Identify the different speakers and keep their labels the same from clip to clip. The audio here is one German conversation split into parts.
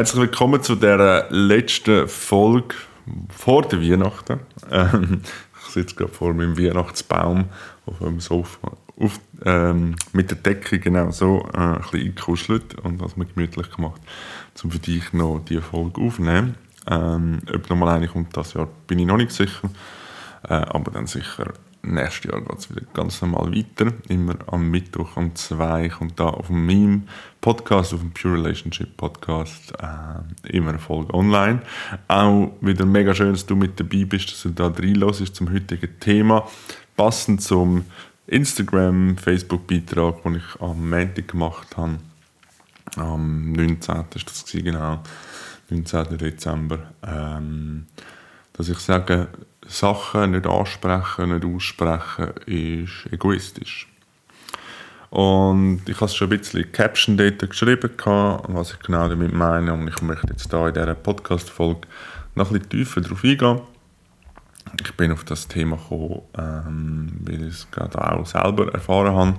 Speaker 1: Herzlich willkommen zu der letzten Folge vor der Weihnachten. Ähm, ich sitze gerade vor meinem Weihnachtsbaum auf dem Sofa auf, ähm, mit der Decke genau so äh, ein bisschen eingekuschelt und das mir gemütlich gemacht, um für dich noch diese Folge aufzunehmen. Ähm, ob nochmal eine kommt das Jahr, bin ich noch nicht sicher, äh, aber dann sicher nächstes Jahr geht es wieder ganz normal weiter. Immer am Mittwoch um zwei kommt da auf meinem Podcast, auf dem Pure Relationship Podcast, äh, immer eine Folge online. Auch wieder mega schön, dass du mit dabei bist, dass du da reinlässt zum heutigen Thema. Passend zum Instagram, Facebook-Beitrag, den ich am Montag gemacht habe. Am 19. ist das genau. 19. Dezember. Ähm, dass ich sage, Sachen nicht ansprechen, nicht aussprechen, ist egoistisch. Und ich habe es schon ein bisschen Caption dort geschrieben, was ich genau damit meine. Und ich möchte jetzt hier in dieser Podcast-Folge noch ein tiefer darauf eingehen. Ich bin auf das Thema gekommen, ähm, weil ich es gerade auch selber erfahren habe,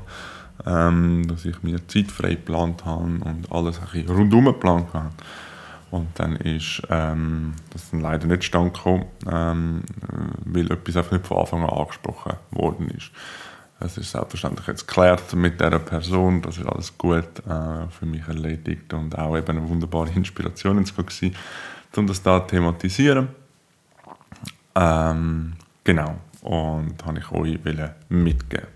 Speaker 1: ähm, dass ich mir Zeit frei geplant habe und alles ein bisschen rundum geplant habe. Und dann ist ähm, das dann leider nicht stand gekommen, ähm, weil etwas einfach nicht von Anfang an angesprochen worden ist. Es ist selbstverständlich jetzt geklärt mit dieser Person, das ist alles gut äh, für mich erledigt und auch eben eine wunderbare Inspiration gewesen, um das da zu thematisieren. Ähm, genau, und habe ich euch mitgeben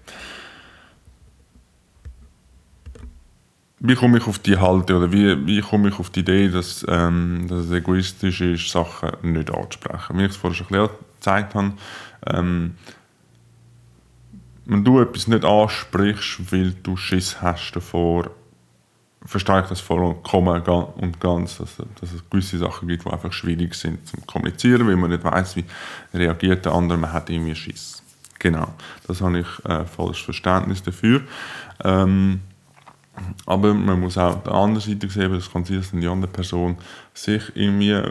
Speaker 1: wie komme ich auf die Halte oder wie, wie komme ich auf die Idee, dass, ähm, dass es egoistisch ist, Sachen nicht anzusprechen. Wie ich es vorher schon ein gezeigt habe, ähm, wenn du etwas nicht ansprichst, weil du Schiss hast davor, verstehe ich das vollkommen und ganz, dass, dass es gewisse Sachen gibt, die einfach schwierig sind zu kommunizieren, weil man nicht weiß, wie reagiert der andere, man hat irgendwie Schiss. Genau, das habe ich äh, volles Verständnis dafür. Ähm, aber man muss auch die andere Seite sehen, das sein, dass die andere Person sich irgendwie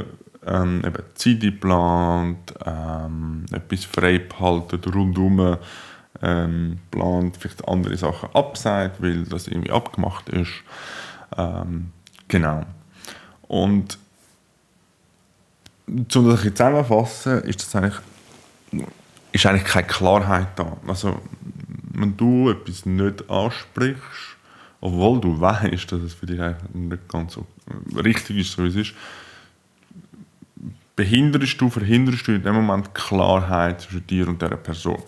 Speaker 1: ähm, eben Zeit plant, ähm, etwas frei behalten, rundum ähm, plant, vielleicht andere Sachen absagt, weil das irgendwie abgemacht ist. Ähm, genau. Und um das ein zusammenfassen, ist das eigentlich, ist eigentlich keine Klarheit da. Also, wenn du etwas nicht ansprichst, obwohl du weißt, dass es für dich nicht ganz so richtig ist, so wie es ist, behinderst du, verhinderst du in dem Moment Klarheit zwischen dir und dieser Person.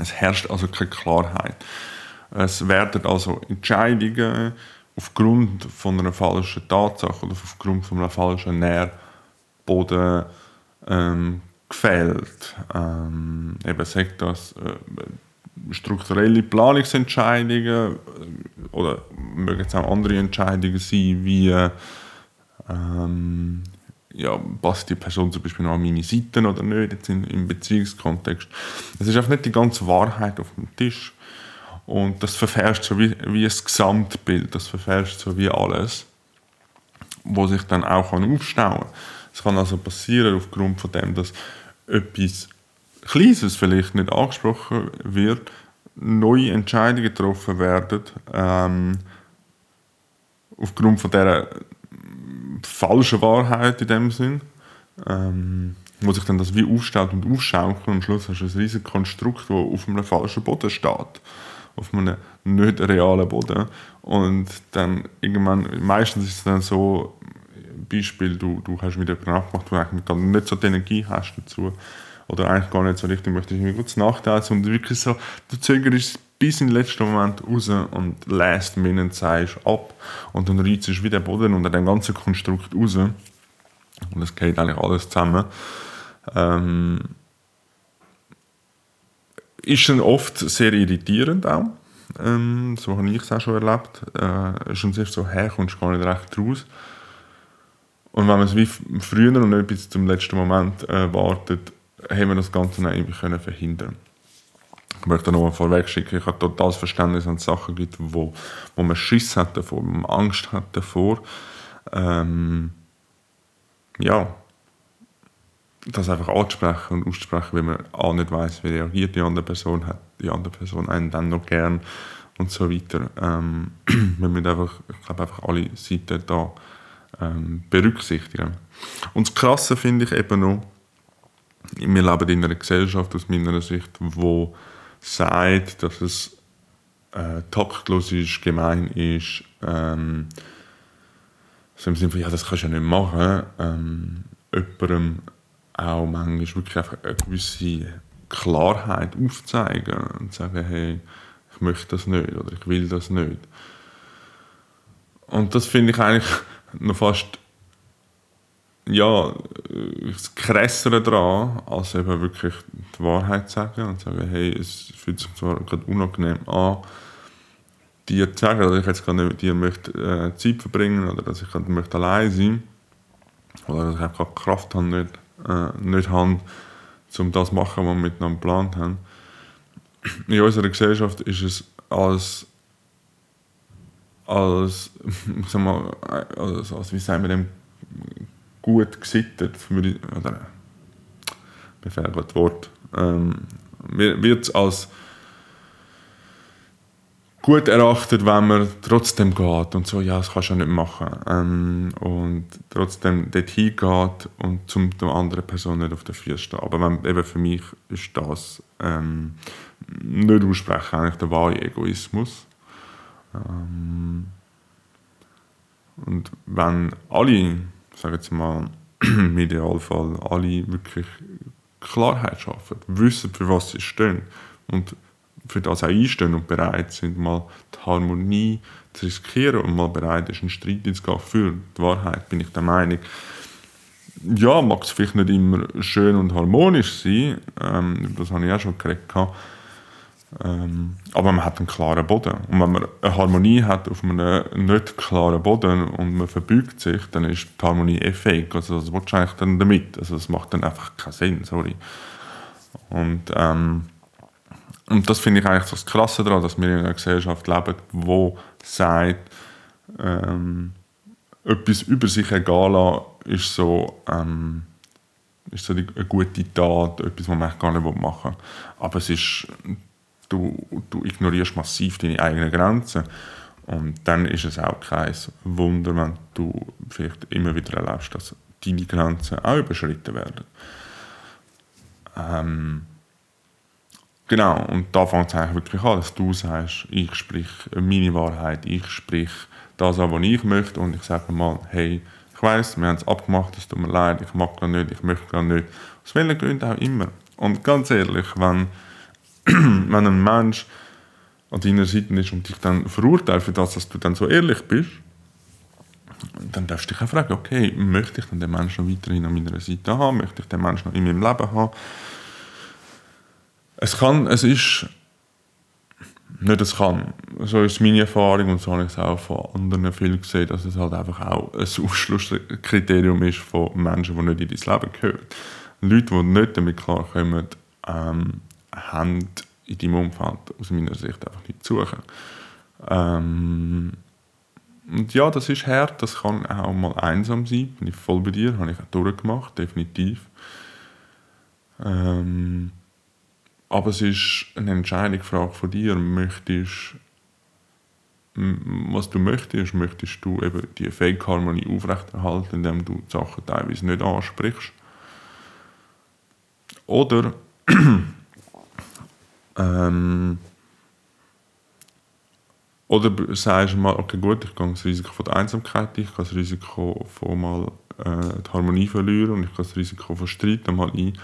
Speaker 1: Es herrscht also keine Klarheit. Es werden also Entscheidungen aufgrund von einer falschen Tatsache oder aufgrund von einem falschen Nährboden ähm, gefällt. Ähm, eben sagt das äh, strukturelle Planungsentscheidungen äh, oder mögen es auch andere Entscheidungen sein, wie ähm, ja, passt die Person zum Beispiel noch an meine Seiten oder nicht, jetzt in, im Beziehungskontext. Es ist einfach nicht die ganze Wahrheit auf dem Tisch. Und das verfälscht so wie, wie ein Gesamtbild, das verfälscht so wie alles, wo sich dann auch aufstauen kann. Es kann also passieren aufgrund von dem, dass etwas Kleines vielleicht nicht angesprochen wird, neue Entscheidungen getroffen werden, ähm, aufgrund von dieser falschen Wahrheit in dem Sinn, ähm, wo sich dann das wie aufstellt und aufschaukelt und am Schluss hast du ein riesiges Konstrukt, das auf einem falschen Boden steht. Auf einem nicht realen Boden. Und dann irgendwann, meistens ist es dann so, Beispiel, du, du hast mit jemandem abgemacht, wo du eigentlich nicht so die Energie hast dazu oder eigentlich gar nicht so richtig möchte ich mir kurz nachdenken und wirklich so, du zögerst bis in den letzten Moment raus und last minute sagst ab und dann reizt du wieder den Boden unter dem ganzen Konstrukt raus und es geht eigentlich alles zusammen. Ähm, ist dann oft sehr irritierend auch. Ähm, so habe ich es auch schon erlebt. Äh, ist dann sehr so, hey, kommst gar nicht recht raus. Und wenn man es wie früher und nicht bis zum letzten Moment äh, wartet, haben wir das Ganze dann irgendwie können verhindern ich möchte noch mal vorweg schicken, ich habe totales Verständnis an Sachen gibt, wo, wo man Schiss hat davor, wo man Angst hat davor. Ähm, ja, das einfach anzusprechen und auszusprechen, weil man auch nicht weiß, wie reagiert die andere Person, hat die andere Person einen dann noch gern und so weiter. Ähm, wir müssen einfach, ich glaube einfach alle Seiten da ähm, berücksichtigen. Und das Krasse finde ich eben noch, wir leben in einer Gesellschaft aus meiner Sicht, wo sagt, dass es äh, taktlos ist, gemein ist, ähm, so im Sinne von, ja, das kannst du ja nicht machen, ähm, jemandem auch manchmal wirklich einfach eine gewisse Klarheit aufzeigen und sagen, hey, ich möchte das nicht oder ich will das nicht. Und das finde ich eigentlich noch fast ja, das Krassere daran, als eben wirklich die Wahrheit zu sagen und zu sagen, hey, es fühlt sich zwar gerade unangenehm an, dir zu sagen, dass ich jetzt gerade mit dir möchte, äh, Zeit verbringen oder dass ich gerade möchte allein sein oder dass ich einfach Kraft habe, nicht, äh, nicht habe, um das zu machen, was wir miteinander geplant haben. In unserer Gesellschaft ist es als als, sag mal, als, als wie sagen wir dem, gut gesittet, oder, mir das Wort, ähm, wird es als gut erachtet, wenn man trotzdem geht und so, ja, das kannst du ja nicht machen. Ähm, und trotzdem dort hingeht und zum der anderen Person nicht auf den Füßen steht. Aber wenn, eben für mich ist das ähm, nicht aussprechen, eigentlich der wahre Egoismus. Ähm, und wenn alle, sagen jetzt mal, im Idealfall alle wirklich Klarheit schaffen, wissen, für was sie stehen und für das auch einstehen und bereit sind, mal die Harmonie zu riskieren und mal bereit ist, einen Streit zu gehen für die Wahrheit, bin ich der Meinung. Ja, mag es vielleicht nicht immer schön und harmonisch sein, ähm, das habe ich auch schon geredet, aber man hat einen klaren Boden. Und wenn man eine Harmonie hat auf einem nicht klaren Boden und man verbeugt sich, dann ist die Harmonie eh fake. Also das willst du eigentlich dann damit. Also das macht dann einfach keinen Sinn, sorry. Und, ähm, und das finde ich eigentlich das Krasse daran, dass wir in einer Gesellschaft leben, die sagt, ähm, etwas über sich egal ist so, ähm, ist so eine gute Tat, etwas, was man gar nicht machen will. Aber es ist du, du ignorierst massiv deine eigenen Grenzen. Und dann ist es auch kein Wunder, wenn du vielleicht immer wieder erlebst, dass deine Grenzen auch überschritten werden. Ähm, genau, und da fängt es eigentlich wirklich an, dass du sagst, ich sprich meine Wahrheit, ich sprich das an, was ich möchte und ich sage mal, hey, ich weiß, wir haben es abgemacht, es tut mir leid, ich mag das nicht, ich möchte das nicht. Aus welchen Gründen auch immer. Und ganz ehrlich, wenn wenn ein Mensch an deiner Seite ist und dich dann verurteilt für das, dass du dann so ehrlich bist, dann darfst du dich auch fragen, okay, möchte ich dann den Menschen noch weiterhin an meiner Seite haben? Möchte ich den Menschen noch in meinem Leben haben? Es kann, es ist, nicht es kann, so ist meine Erfahrung und so habe ich es auch von anderen viel gesehen, dass es halt einfach auch ein Ausschlusskriterium ist von Menschen, die nicht in dein Leben gehören. Leute, die nicht damit klarkommen, ähm, haben in deinem Umfeld aus meiner Sicht einfach nicht zu suchen. Ähm, und ja, das ist hart, das kann auch mal einsam sein, bin ich voll bei dir, habe ich auch durchgemacht, definitiv. Ähm, aber es ist eine Entscheidung, Frage von dir, möchtest was du möchtest, möchtest du eben die Fake-Harmonie aufrechterhalten, indem du die Sachen teilweise nicht ansprichst. Oder ähm, oder sagst du mal, okay gut, ich gehe das Risiko von der Einsamkeit, ich gehe das Risiko von mal äh, die Harmonie verlieren und ich gehe das Risiko von Streit mal ein.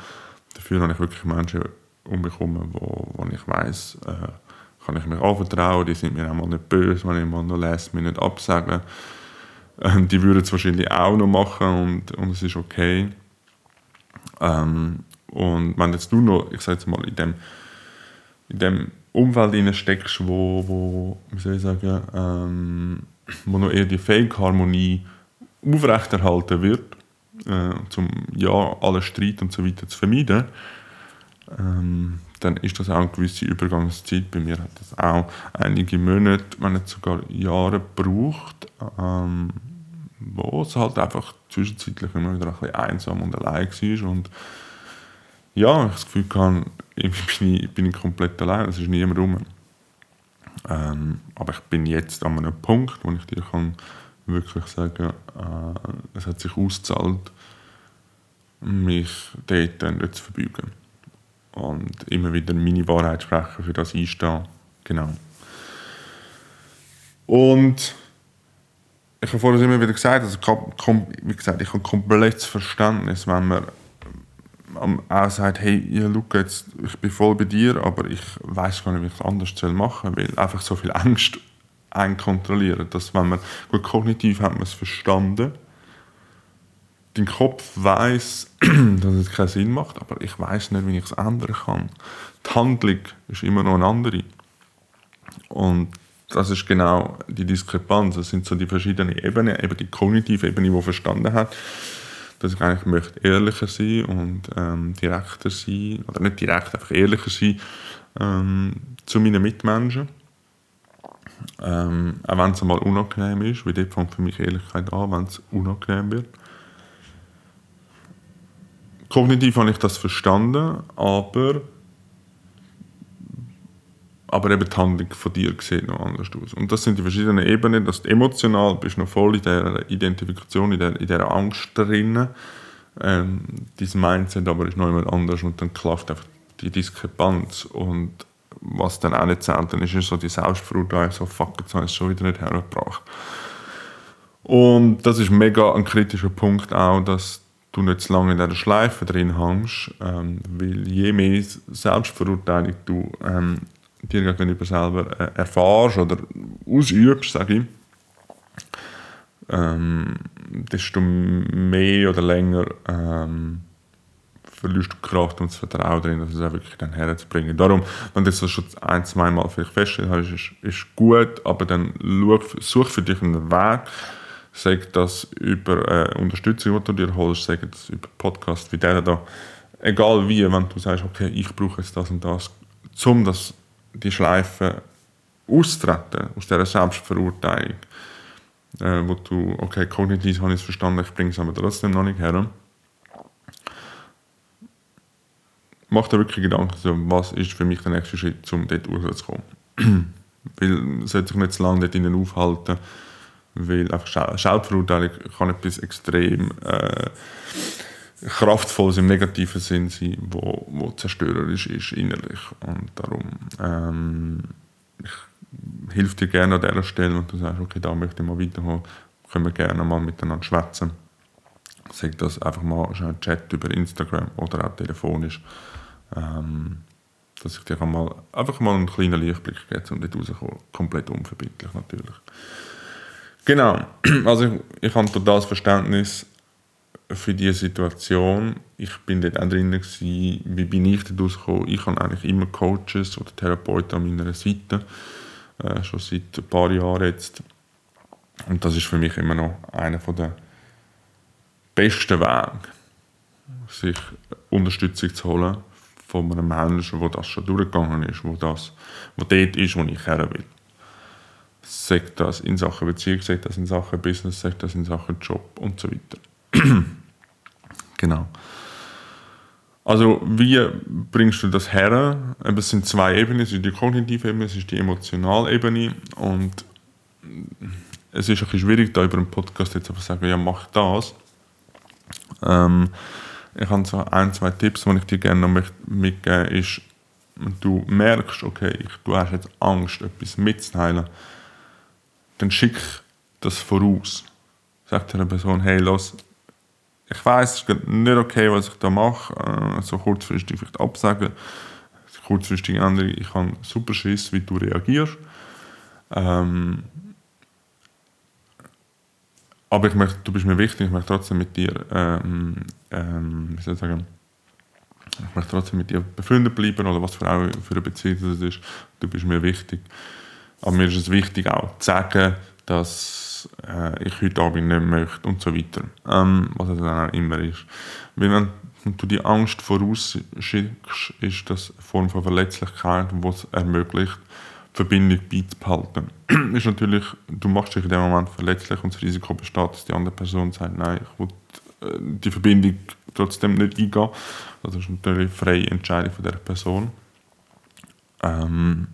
Speaker 1: Dafür habe ich wirklich Menschen um herum, wo, wo ich weiss, äh, kann ich mich anvertrauen, die sind mir auch mal nicht böse, wenn ich mal noch lässt, mir nicht absagen. Ähm, die würden es wahrscheinlich auch noch machen und, und es ist okay. Ähm, und wenn jetzt du noch, ich sage jetzt mal, in dem in dem Umfeld steckst, wo, wo, wie soll ich sagen, ähm, wo noch eher die Fake-Harmonie aufrechterhalten wird, äh, um ja alle Streit und so weiter zu vermeiden, ähm, dann ist das auch eine gewisse Übergangszeit. Bei mir hat das auch einige Monate, wenn nicht sogar Jahre gebraucht, ähm, wo es halt einfach zwischenzeitlich immer wieder ein bisschen einsam und allein war und ja, ich das Gefühl hatte, bin ich, bin komplett allein, es ist niemand rum. Ähm, aber ich bin jetzt an einem Punkt, wo ich dir kann wirklich sagen, äh, es hat sich ausgezahlt, mich dort nicht zu verbeugen. Und immer wieder meine Wahrheit sprechen, für das einstehen. Genau. Und ich habe vorhin immer wieder gesagt, also, wie gesagt, ich habe komplettes Verständnis, wenn man auch sagt, hey, ja, Luca, jetzt, ich bin voll bei dir, aber ich weiß gar nicht, wie ich es anders machen soll, weil einfach so viel Angst einkontrollieren, dass wenn man, gut, kognitiv hat man es verstanden, dein Kopf weiß, dass es keinen Sinn macht, aber ich weiß nicht, wie ich es ändern kann. Die Handlung ist immer noch eine andere. Und das ist genau die Diskrepanz. Das sind so die verschiedenen Ebenen. Eben die kognitive Ebene, die verstanden hat, dass ich eigentlich möchte ehrlicher sein und ähm, direkter sein, oder nicht direkt, einfach ehrlicher sein ähm, zu meinen Mitmenschen. Ähm, auch wenn es einmal unangenehm ist, weil dort fängt für mich Ehrlichkeit an, wenn es unangenehm wird. Kognitiv habe ich das verstanden, aber aber eben die Handlung von dir sieht noch anders aus. Und das sind die verschiedenen Ebenen, dass du emotional bist noch voll in dieser Identifikation, in dieser, in Angst drin. Ähm, dein Mindset aber ist noch immer anders und dann klafft einfach die Diskrepanz und was dann auch nicht dann ist es so die Selbstverurteilung, so fuck, jetzt habe ich es schon wieder nicht hergebracht. Und das ist mega ein kritischer Punkt auch, dass du nicht zu lange in dieser Schleife drin hängst, ähm, weil je mehr Selbstverurteilung du ähm, dir gegenüber selber äh, erfährst oder ausübst, sage ich, ähm, desto mehr oder länger ähm, verlierst du Kraft und das Vertrauen darin, dass es auch wirklich dann herzubringen. Darum, wenn du das schon ein, zwei Mal vielleicht festgestellt hast, ist, ist gut, aber dann such für dich einen Weg, sag das über äh, Unterstützung, die du dir holst, sag das über Podcasts wie der da, egal wie, wenn du sagst, okay, ich brauche jetzt das und das, um das die Schleife austreten aus dieser Selbstverurteilung, äh, wo du, okay, kognitiv habe ich es verstanden, ich bringe es aber trotzdem noch nicht her. Mach dir wirklich Gedanken, so, was ist für mich der nächste Schritt, um dort rauszukommen. weil sollte sich nicht zu lange dort innen aufhalten, weil einfach Selbstverurteilung kann etwas extrem äh, kraftvolles im negativen Sinn sein, wo, wo zerstörerisch ist innerlich. Und darum ähm, ich hilf dir gerne an dieser Stelle und du sagst, okay, da möchte ich mal weiterholen, können wir gerne mal miteinander schwätzen. Sag das einfach mal ein Chat über Instagram oder auch telefonisch, ähm, dass ich dir mal, einfach mal einen kleinen Lichtblick gebe, um dort rauszukommen. Komplett unverbindlich natürlich. Genau, also ich, ich habe totales Verständnis für diese Situation. Ich bin dort auch drin, gewesen. wie bin ich dort rausgekommen? Ich habe eigentlich immer Coaches oder Therapeuten an meiner Seite, äh, schon seit ein paar Jahren jetzt. Und das ist für mich immer noch einer der besten Wege, sich Unterstützung zu holen von einem Menschen, der das schon durchgegangen ist, wo das, wo dort ist, wo ich her will. Sagt das in Sachen Beziehung, sagt das in Sachen Business, sagt das in Sachen Job und so weiter. genau. Also wie bringst du das her? Es sind zwei Ebenen, es ist die kognitive Ebene, es ist die emotionale Ebene und es ist ein bisschen schwierig, da über einen Podcast jetzt einfach zu sagen, ja mach das. Ähm, ich habe so ein, zwei Tipps, die ich dir gerne noch mitgeben möchte, ist, du merkst, okay, du hast jetzt Angst, etwas mitzuteilen, dann schick das voraus. Sag der Person, hey, los, ich weiß, es ist nicht okay, was ich da mache, äh, so kurzfristig vielleicht absagen, kurzfristig ändern, ich habe super Schiss, wie du reagierst. Ähm, aber ich möchte, du bist mir wichtig, ich möchte trotzdem mit dir, ähm, ähm, wie soll ich sagen, ich möchte trotzdem mit dir befreundet bleiben oder was für, auch für eine Beziehung das ist. Du bist mir wichtig. Aber mir ist es wichtig auch zu sagen, dass äh, ich heute Abend nicht möchte und so weiter. Ähm, was es dann auch immer ist. Weil wenn du die Angst vorausschickst, ist das eine Form von Verletzlichkeit, die es ermöglicht, die Verbindung beizubehalten. ist natürlich, du machst dich in dem Moment verletzlich und das Risiko besteht, dass die andere Person sagt, nein, ich will äh, die Verbindung trotzdem nicht eingehen. Das ist natürlich eine freie Entscheidung von der Person. Ähm,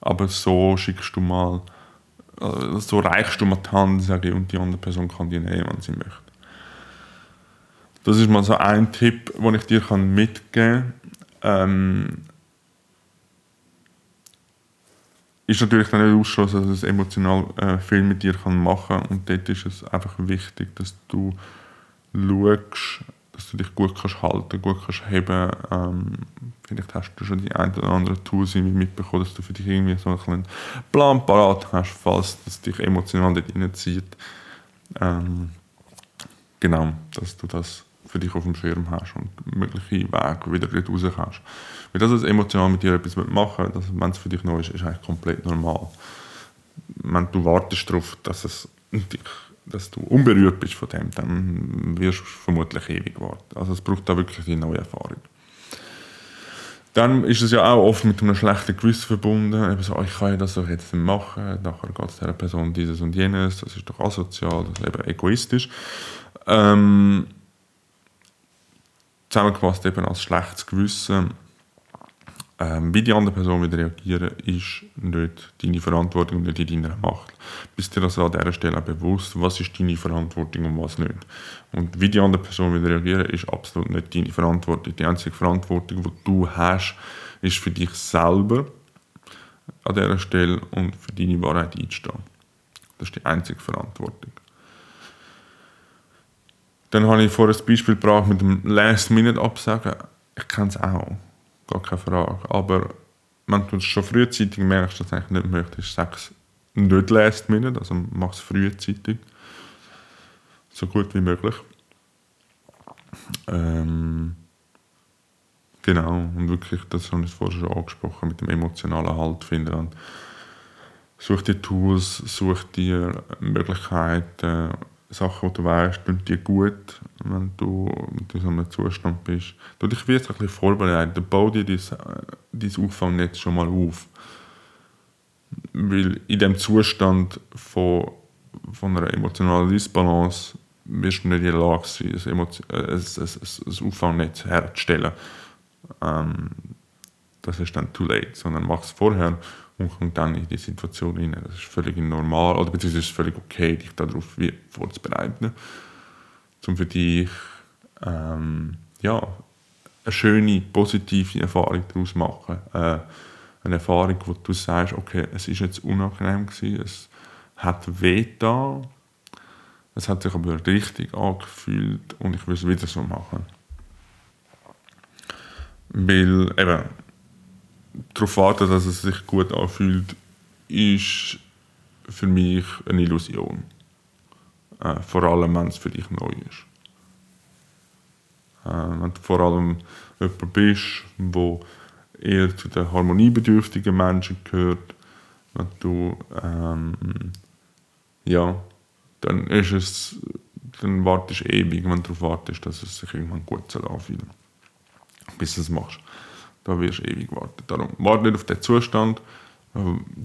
Speaker 1: aber so schickst du mal also so reichst du mir die Hand, sage ich, und die andere Person kann die nehmen, wenn sie möchte. Das ist mal so ein Tipp, den ich dir mitgeben kann. Ähm, ist natürlich dann nicht ausschlossen, dass es emotional äh, viel mit dir kann machen kann. Und dort ist es einfach wichtig, dass du schaust, dass du dich gut kannst halten, gut kannst heben. Ähm, vielleicht hast du schon die ein oder andere Tools mitbekommen, dass du für dich irgendwie so einen Plan parat hast, falls es dich emotional dort reinzieht. Ähm, genau, dass du das für dich auf dem Schirm hast und mögliche Wege wieder raus kannst. Weil das, was emotional mit dir etwas machen will, wenn es für dich neu ist, ist eigentlich komplett normal. Wenn du wartest darauf, dass, es dich, dass du unberührt bist von dem, dann wirst du vermutlich ewig warten. Also es braucht da wirklich eine neue Erfahrung. Dann ist es ja auch oft mit einem schlechten Gewissen verbunden. Eben so, ich kann ja das doch jetzt machen, nachher geht es dieser Person dieses und jenes, das ist doch asozial, das ist eben egoistisch. Ähm, zusammengefasst eben als schlechtes Gewissen. Ähm, wie die andere Person wieder reagieren, ist nicht deine Verantwortung nicht in deiner Macht. Bist dir also an dieser Stelle auch bewusst, was ist deine Verantwortung und was nicht. Und wie die andere Person wieder reagieren, ist absolut nicht deine Verantwortung. Die einzige Verantwortung, die du hast, ist für dich selber an dieser Stelle und für deine Wahrheit einzustehen. Das ist die einzige Verantwortung. Dann habe ich vor ein Beispiel gebracht mit dem Last-Minute-Absagen. Ich kenne es auch, gar keine Frage. Aber wenn du es schon frühzeitig merkst, dass du eigentlich nicht möchtest, es nicht Last-Minute, also mach es frühzeitig. So gut wie möglich. Ähm, genau, und wirklich, das habe ich vorher schon angesprochen, mit dem emotionalen Halt finden. Such dir Tools, such dir Möglichkeiten, Sachen, die du weißt, tun dir gut, wenn du in so einem Zustand bist. Du dich jetzt ein bisschen vorbereiten. Bau dir dein, dein Auffangnetz schon mal auf. Weil in dem Zustand von, von einer emotionalen Disbalance wirst du nicht in der Lage sein, ein, ein, ein, ein Auffangnetz herzustellen. Ähm, das ist dann too late, sondern mach es vorher und kommt dann in die Situation rein. Das ist völlig normal, oder beziehungsweise ist es völlig okay, dich darauf vorzubereiten, um für dich ähm, ja, eine schöne, positive Erfahrung daraus zu machen. Äh, eine Erfahrung, wo du sagst, okay, es ist jetzt unangenehm gewesen, es hat weh da, es hat sich aber richtig angefühlt und ich will es wieder so machen. Weil eben, darauf warten, dass es sich gut anfühlt, ist für mich eine Illusion. Äh, vor allem, wenn es für dich neu ist. Äh, wenn du vor allem jemand bist, der eher zu den harmoniebedürftigen Menschen gehört, wenn du ähm, ja, dann ist es, dann wartest du ewig, wenn du darauf wartest, dass es sich irgendwann gut anfühlt. Bis du es machst da wirst du ewig warten. Darum, warte nicht auf den Zustand, äh,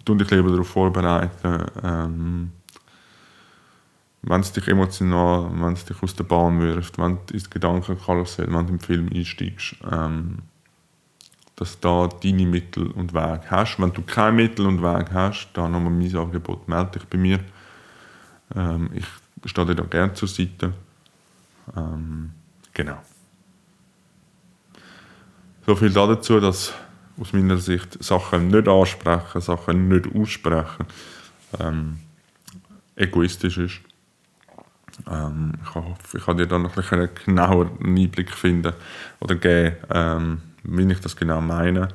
Speaker 1: tu dich lieber darauf vorbereiten. Ähm, wenn es dich emotional, wenn es dich aus der Bahn wirft, wenn du ins Gedankenkarussell, wenn du im Film einsteigst, ähm, dass da deine Mittel und Wege hast. Wenn du keine Mittel und Wege hast, dann nochmal mein Angebot, melde dich bei mir. Ähm, ich stehe dir da gerne zur Seite. Ähm, genau. So viel dazu, dass aus meiner Sicht Sachen nicht ansprechen, Sachen nicht aussprechen, ähm, egoistisch ist. Ähm, ich hoffe, ich kann dir da noch ein einen genaueren Einblick finden oder geben, ähm, wie ich das genau meine.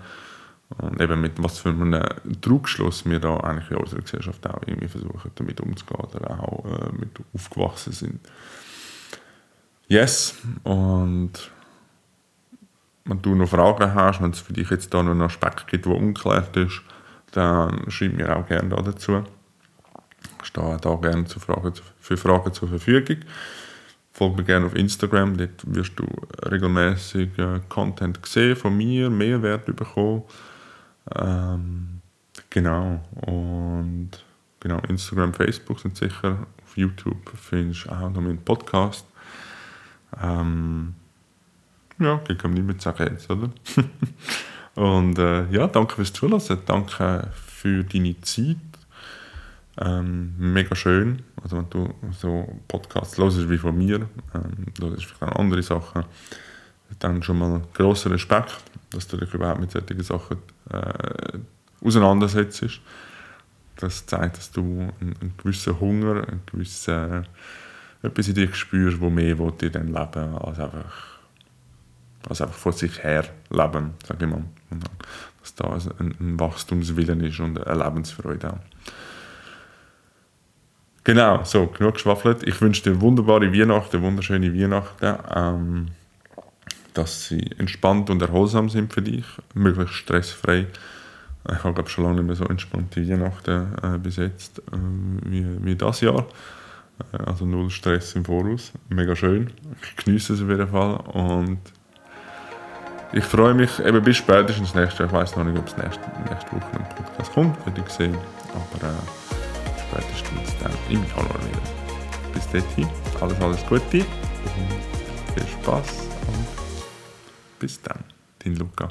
Speaker 1: Und eben mit was für einem Trugschluss wir da eigentlich in unserer Gesellschaft auch irgendwie versuchen, damit umzugehen oder auch äh, mit aufgewachsen sind. Yes, und wenn du noch Fragen hast, wenn es für dich jetzt da noch einen Aspekt gibt, der unklärt ist, dann schreib mir auch gerne da dazu. Ich stehe da gerne für Fragen, für Fragen zur Verfügung. Folge mir gerne auf Instagram, dort wirst du regelmäßig äh, Content sehen von mir, Mehrwert bekommen. Ähm, genau. Und genau, Instagram, Facebook sind sicher. Auf YouTube findest du auch noch meinen Podcast. Ähm, ja, ich kann nicht mehr sagen jetzt, oder? Und äh, ja, danke fürs Zuhören, danke für deine Zeit. Ähm, mega schön. Also wenn du so Podcasts hörst wie von mir, ähm, das ist vielleicht andere Sachen, dann schon mal großer Respekt, dass du dich überhaupt mit solchen Sachen äh, auseinandersetzt. Das zeigt, dass du einen, einen gewissen Hunger, einen gewissen, etwas in dir spürst, wo mehr in deinem Leben als einfach, als einfach vor sich her leben, sage ich mal. Und dass da ein, ein Wachstumswillen ist und eine Lebensfreude auch. Genau, so, genug geschwaffelt. Ich wünsche dir wunderbare Weihnachten, wunderschöne Weihnachten. Ähm, dass sie entspannt und erholsam sind für dich, möglichst stressfrei. Ich habe glaube schon lange nicht mehr so entspannte Weihnachten äh, bis jetzt äh, wie, wie das Jahr. Äh, also null Stress im Voraus. Mega schön. Ich genieße es auf jeden Fall. Und ich freue mich eben bis spätestens nächstes Jahr. Ich weiß noch nicht, ob es nächste, nächste Woche ein Podcast kommt, werde ich sehen. Aber äh, spätestens dann im Januar wieder. Bis dahin, alles, alles Gute und viel Spaß und bis dann, dein Luca.